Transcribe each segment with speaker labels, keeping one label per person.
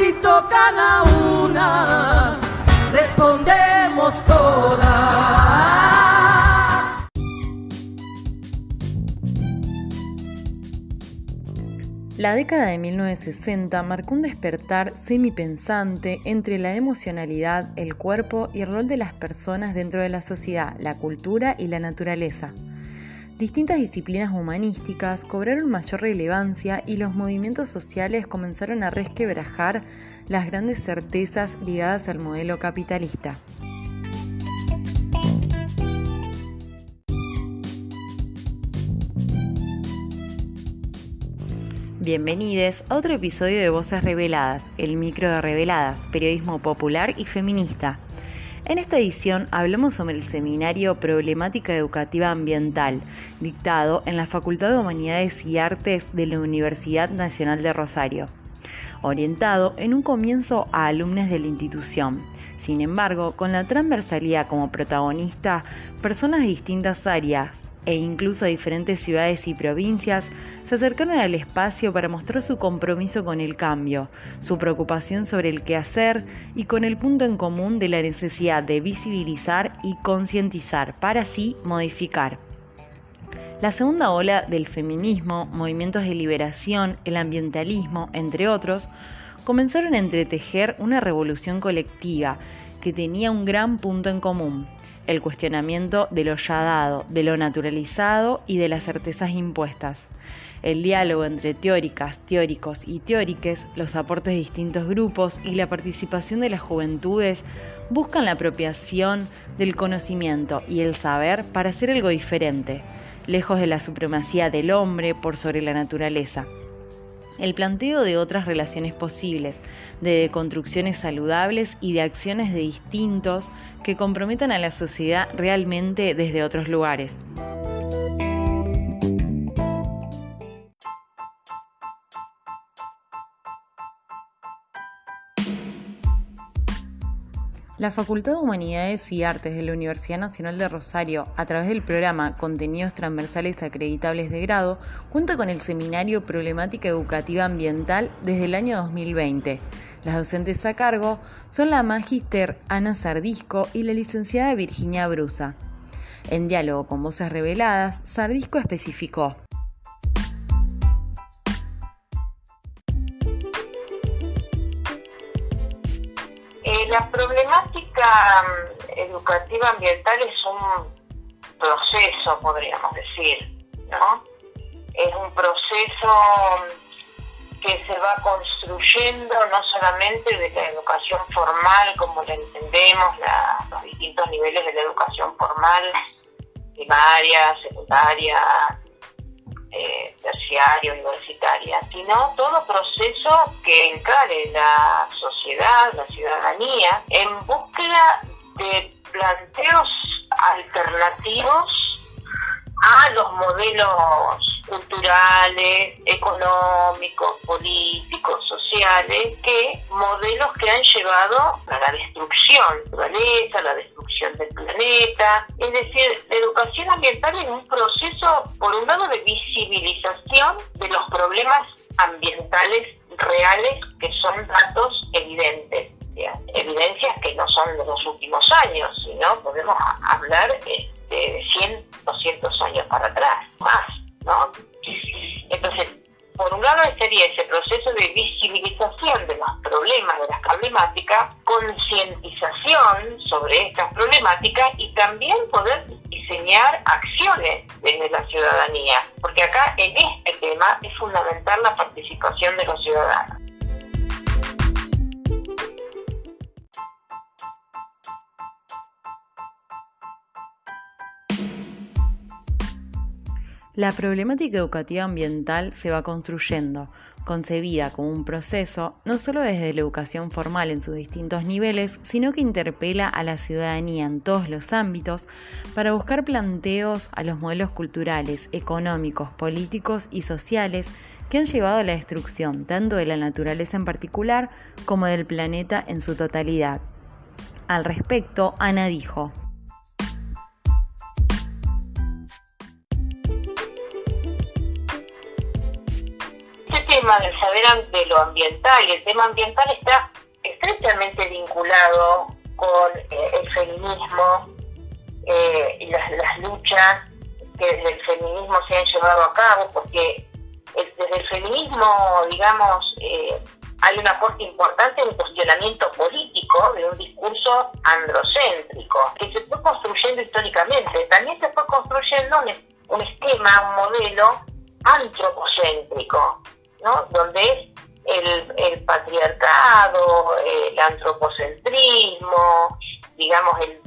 Speaker 1: Si tocan a una, respondemos todas.
Speaker 2: La década de 1960 marcó un despertar semipensante entre la emocionalidad, el cuerpo y el rol de las personas dentro de la sociedad, la cultura y la naturaleza. Distintas disciplinas humanísticas cobraron mayor relevancia y los movimientos sociales comenzaron a resquebrajar las grandes certezas ligadas al modelo capitalista. Bienvenidos a otro episodio de Voces Reveladas, el micro de Reveladas, periodismo popular y feminista. En esta edición hablamos sobre el seminario Problemática Educativa Ambiental, dictado en la Facultad de Humanidades y Artes de la Universidad Nacional de Rosario, orientado en un comienzo a alumnos de la institución. Sin embargo, con la transversalidad como protagonista, personas de distintas áreas, e incluso diferentes ciudades y provincias se acercaron al espacio para mostrar su compromiso con el cambio, su preocupación sobre el qué hacer y con el punto en común de la necesidad de visibilizar y concientizar para así modificar. La segunda ola del feminismo, movimientos de liberación, el ambientalismo, entre otros, comenzaron a entretejer una revolución colectiva que tenía un gran punto en común, el cuestionamiento de lo ya dado, de lo naturalizado y de las certezas impuestas. El diálogo entre teóricas, teóricos y teóriques, los aportes de distintos grupos y la participación de las juventudes buscan la apropiación del conocimiento y el saber para hacer algo diferente, lejos de la supremacía del hombre por sobre la naturaleza el planteo de otras relaciones posibles, de construcciones saludables y de acciones de distintos que comprometan a la sociedad realmente desde otros lugares. La Facultad de Humanidades y Artes de la Universidad Nacional de Rosario, a través del programa Contenidos Transversales Acreditables de Grado, cuenta con el seminario Problemática Educativa Ambiental desde el año 2020. Las docentes a cargo son la magíster Ana Sardisco y la licenciada Virginia Brusa. En diálogo con Voces Reveladas, Sardisco especificó.
Speaker 3: la problemática mm, educativa ambiental es un proceso, podríamos decir, ¿no? Es un proceso mm, que se va construyendo no solamente de la educación formal, como la entendemos, los distintos niveles de la educación formal, primaria, secundaria, eh, terciaria, universitaria, sino todo proceso que encare la sociedad, la ciudadanía, en búsqueda de planteos alternativos a los modelos culturales, económicos, políticos, sociales, que modelos que han llevado a la destrucción de la naturaleza, la destrucción del planeta. Es decir, la educación ambiental es un proceso, por un lado, de visibilización de los problemas ambientales reales que son datos evidentes evidencias que no son de los últimos años, sino podemos hablar este, de 100, 200 años para atrás, más. Entonces, por un lado sería ese proceso de visibilización de los problemas, de las problemáticas, concientización sobre estas problemáticas y también poder diseñar acciones desde la ciudadanía, porque acá en este tema es fundamental la participación de los ciudadanos.
Speaker 2: La problemática educativa ambiental se va construyendo, concebida como un proceso no solo desde la educación formal en sus distintos niveles, sino que interpela a la ciudadanía en todos los ámbitos para buscar planteos a los modelos culturales, económicos, políticos y sociales que han llevado a la destrucción tanto de la naturaleza en particular como del planeta en su totalidad. Al respecto, Ana dijo,
Speaker 3: tema del saber de lo ambiental y el tema ambiental está estrechamente vinculado con eh, el feminismo eh, y las, luchas que desde el feminismo se han llevado a cabo, porque desde el feminismo, digamos, eh, hay un aporte importante en el cuestionamiento político de un discurso androcéntrico, que se fue construyendo históricamente. También se fue construyendo un esquema, un modelo antropocéntrico, donde el, patriarcado, el antropocentrismo, digamos, el,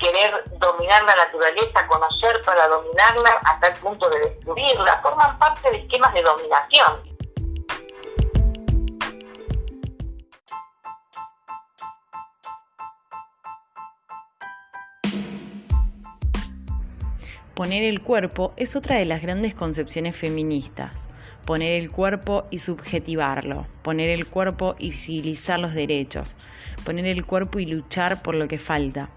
Speaker 3: querer dominar la naturaleza, conocer para dominarla hasta el punto de destruirla, forman parte de esquemas de dominación.
Speaker 2: Poner el cuerpo es otra de las grandes concepciones feministas poner el cuerpo y subjetivarlo, poner el cuerpo y visibilizar los derechos, poner el cuerpo y luchar por lo que falta.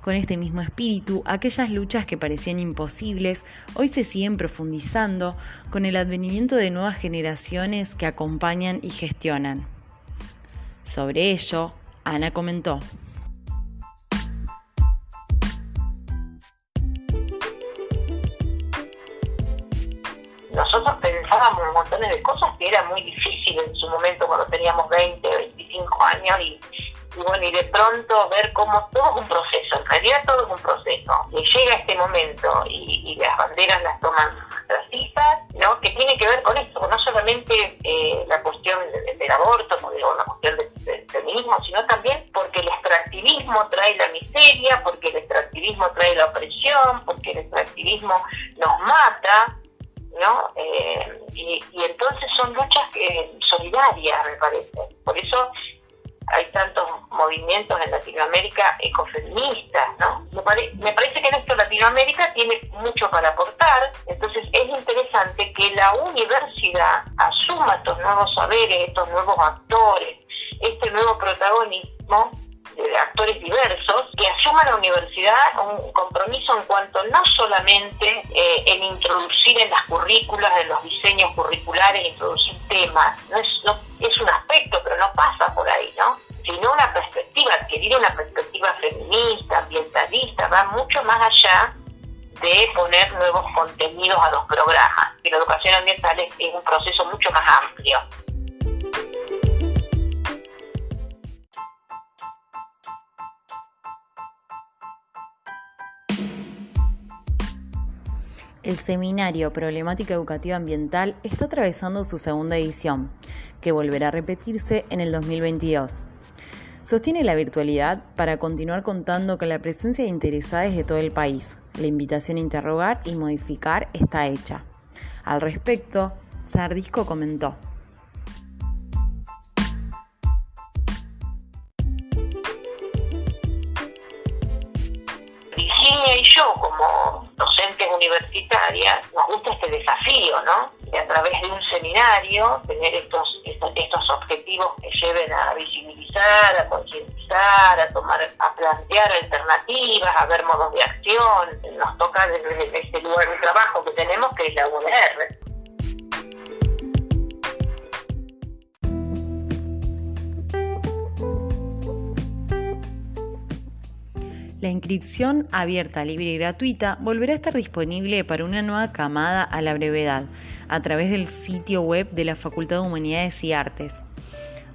Speaker 2: Con este mismo espíritu, aquellas luchas que parecían imposibles hoy se siguen profundizando con el advenimiento de nuevas generaciones que acompañan y gestionan. Sobre ello, Ana comentó.
Speaker 3: Pensábamos montones de cosas que era muy difícil en su momento cuando teníamos 20, 25 años y, bueno, y de pronto ver cómo todo es un proceso, en realidad todo es un proceso. Y llega este momento y, las banderas las toman racistas, ¿no? Que tiene que ver con esto, no solamente eh, la cuestión del, aborto, como digo, una cuestión del feminismo, sino también porque el extractivismo trae la miseria, porque el extractivismo trae la opresión, porque el extractivismo nos mata, ¿no? Eh, y, entonces son luchas solidarias, me parece. Por eso hay tantos movimientos en Latinoamérica ecofeministas, ¿no? Me, parece que en esto Latinoamérica tiene mucho para aportar, entonces es interesante que la universidad asuma estos nuevos saberes, estos nuevos actores, este nuevo protagonismo de actores diversos que asuman la universidad un compromiso en cuanto no solamente eh, en introducir en las currículas, en los diseños curriculares, introducir temas, no es, es un aspecto, pero no pasa por ahí, ¿no? Sino una perspectiva, adquirir una perspectiva feminista, ambientalista, va mucho más allá de poner nuevos contenidos a los programas. Y la educación ambiental es un proceso mucho más amplio.
Speaker 2: El seminario Problemática Educativa Ambiental está atravesando su segunda edición, que volverá a repetirse en el 2022. Sostiene la virtualidad para continuar contando con la presencia de interesados de todo el país. La invitación a interrogar y modificar está hecha. Al respecto, Sardisco comentó.
Speaker 3: y yo, como docentes universitarias, nos gusta este desafío, ¿no? De a través de un seminario tener estos, estos, estos objetivos que lleven a visibilizar, a concientizar, a tomar, a plantear alternativas, a ver modos de acción. Nos toca desde este lugar de trabajo que tenemos, que es la UNR.
Speaker 2: La inscripción abierta, libre y gratuita volverá a estar disponible para una nueva camada a la brevedad a través del sitio web de la Facultad de Humanidades y Artes.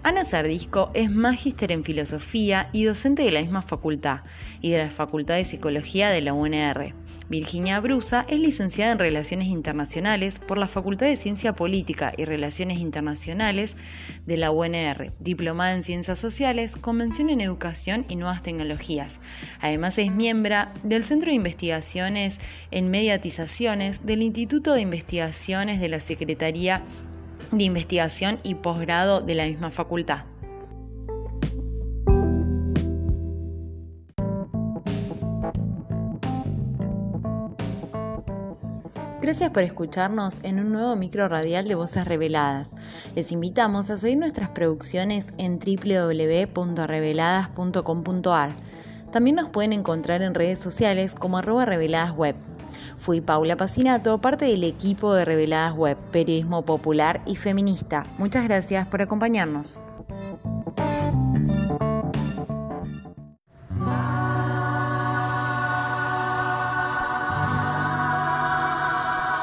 Speaker 2: Ana Sardisco es magíster en filosofía y docente de la misma facultad y de la Facultad de Psicología de la UNR. Virginia Brusa es licenciada en Relaciones Internacionales por la Facultad de Ciencia Política y Relaciones Internacionales de la UNR, diplomada en Ciencias Sociales, Convención en Educación y Nuevas Tecnologías. Además es miembro del Centro de Investigaciones en Mediatizaciones del Instituto de Investigaciones de la Secretaría de investigación y posgrado de la misma facultad. Gracias por escucharnos en un nuevo micro radial de Voces Reveladas. Les invitamos a seguir nuestras producciones en www.reveladas.com.ar. También nos pueden encontrar en redes sociales como arroba reveladas web. Fui Paula Pacinato, parte del equipo de Reveladas Web, periodismo popular y feminista. Muchas gracias por acompañarnos.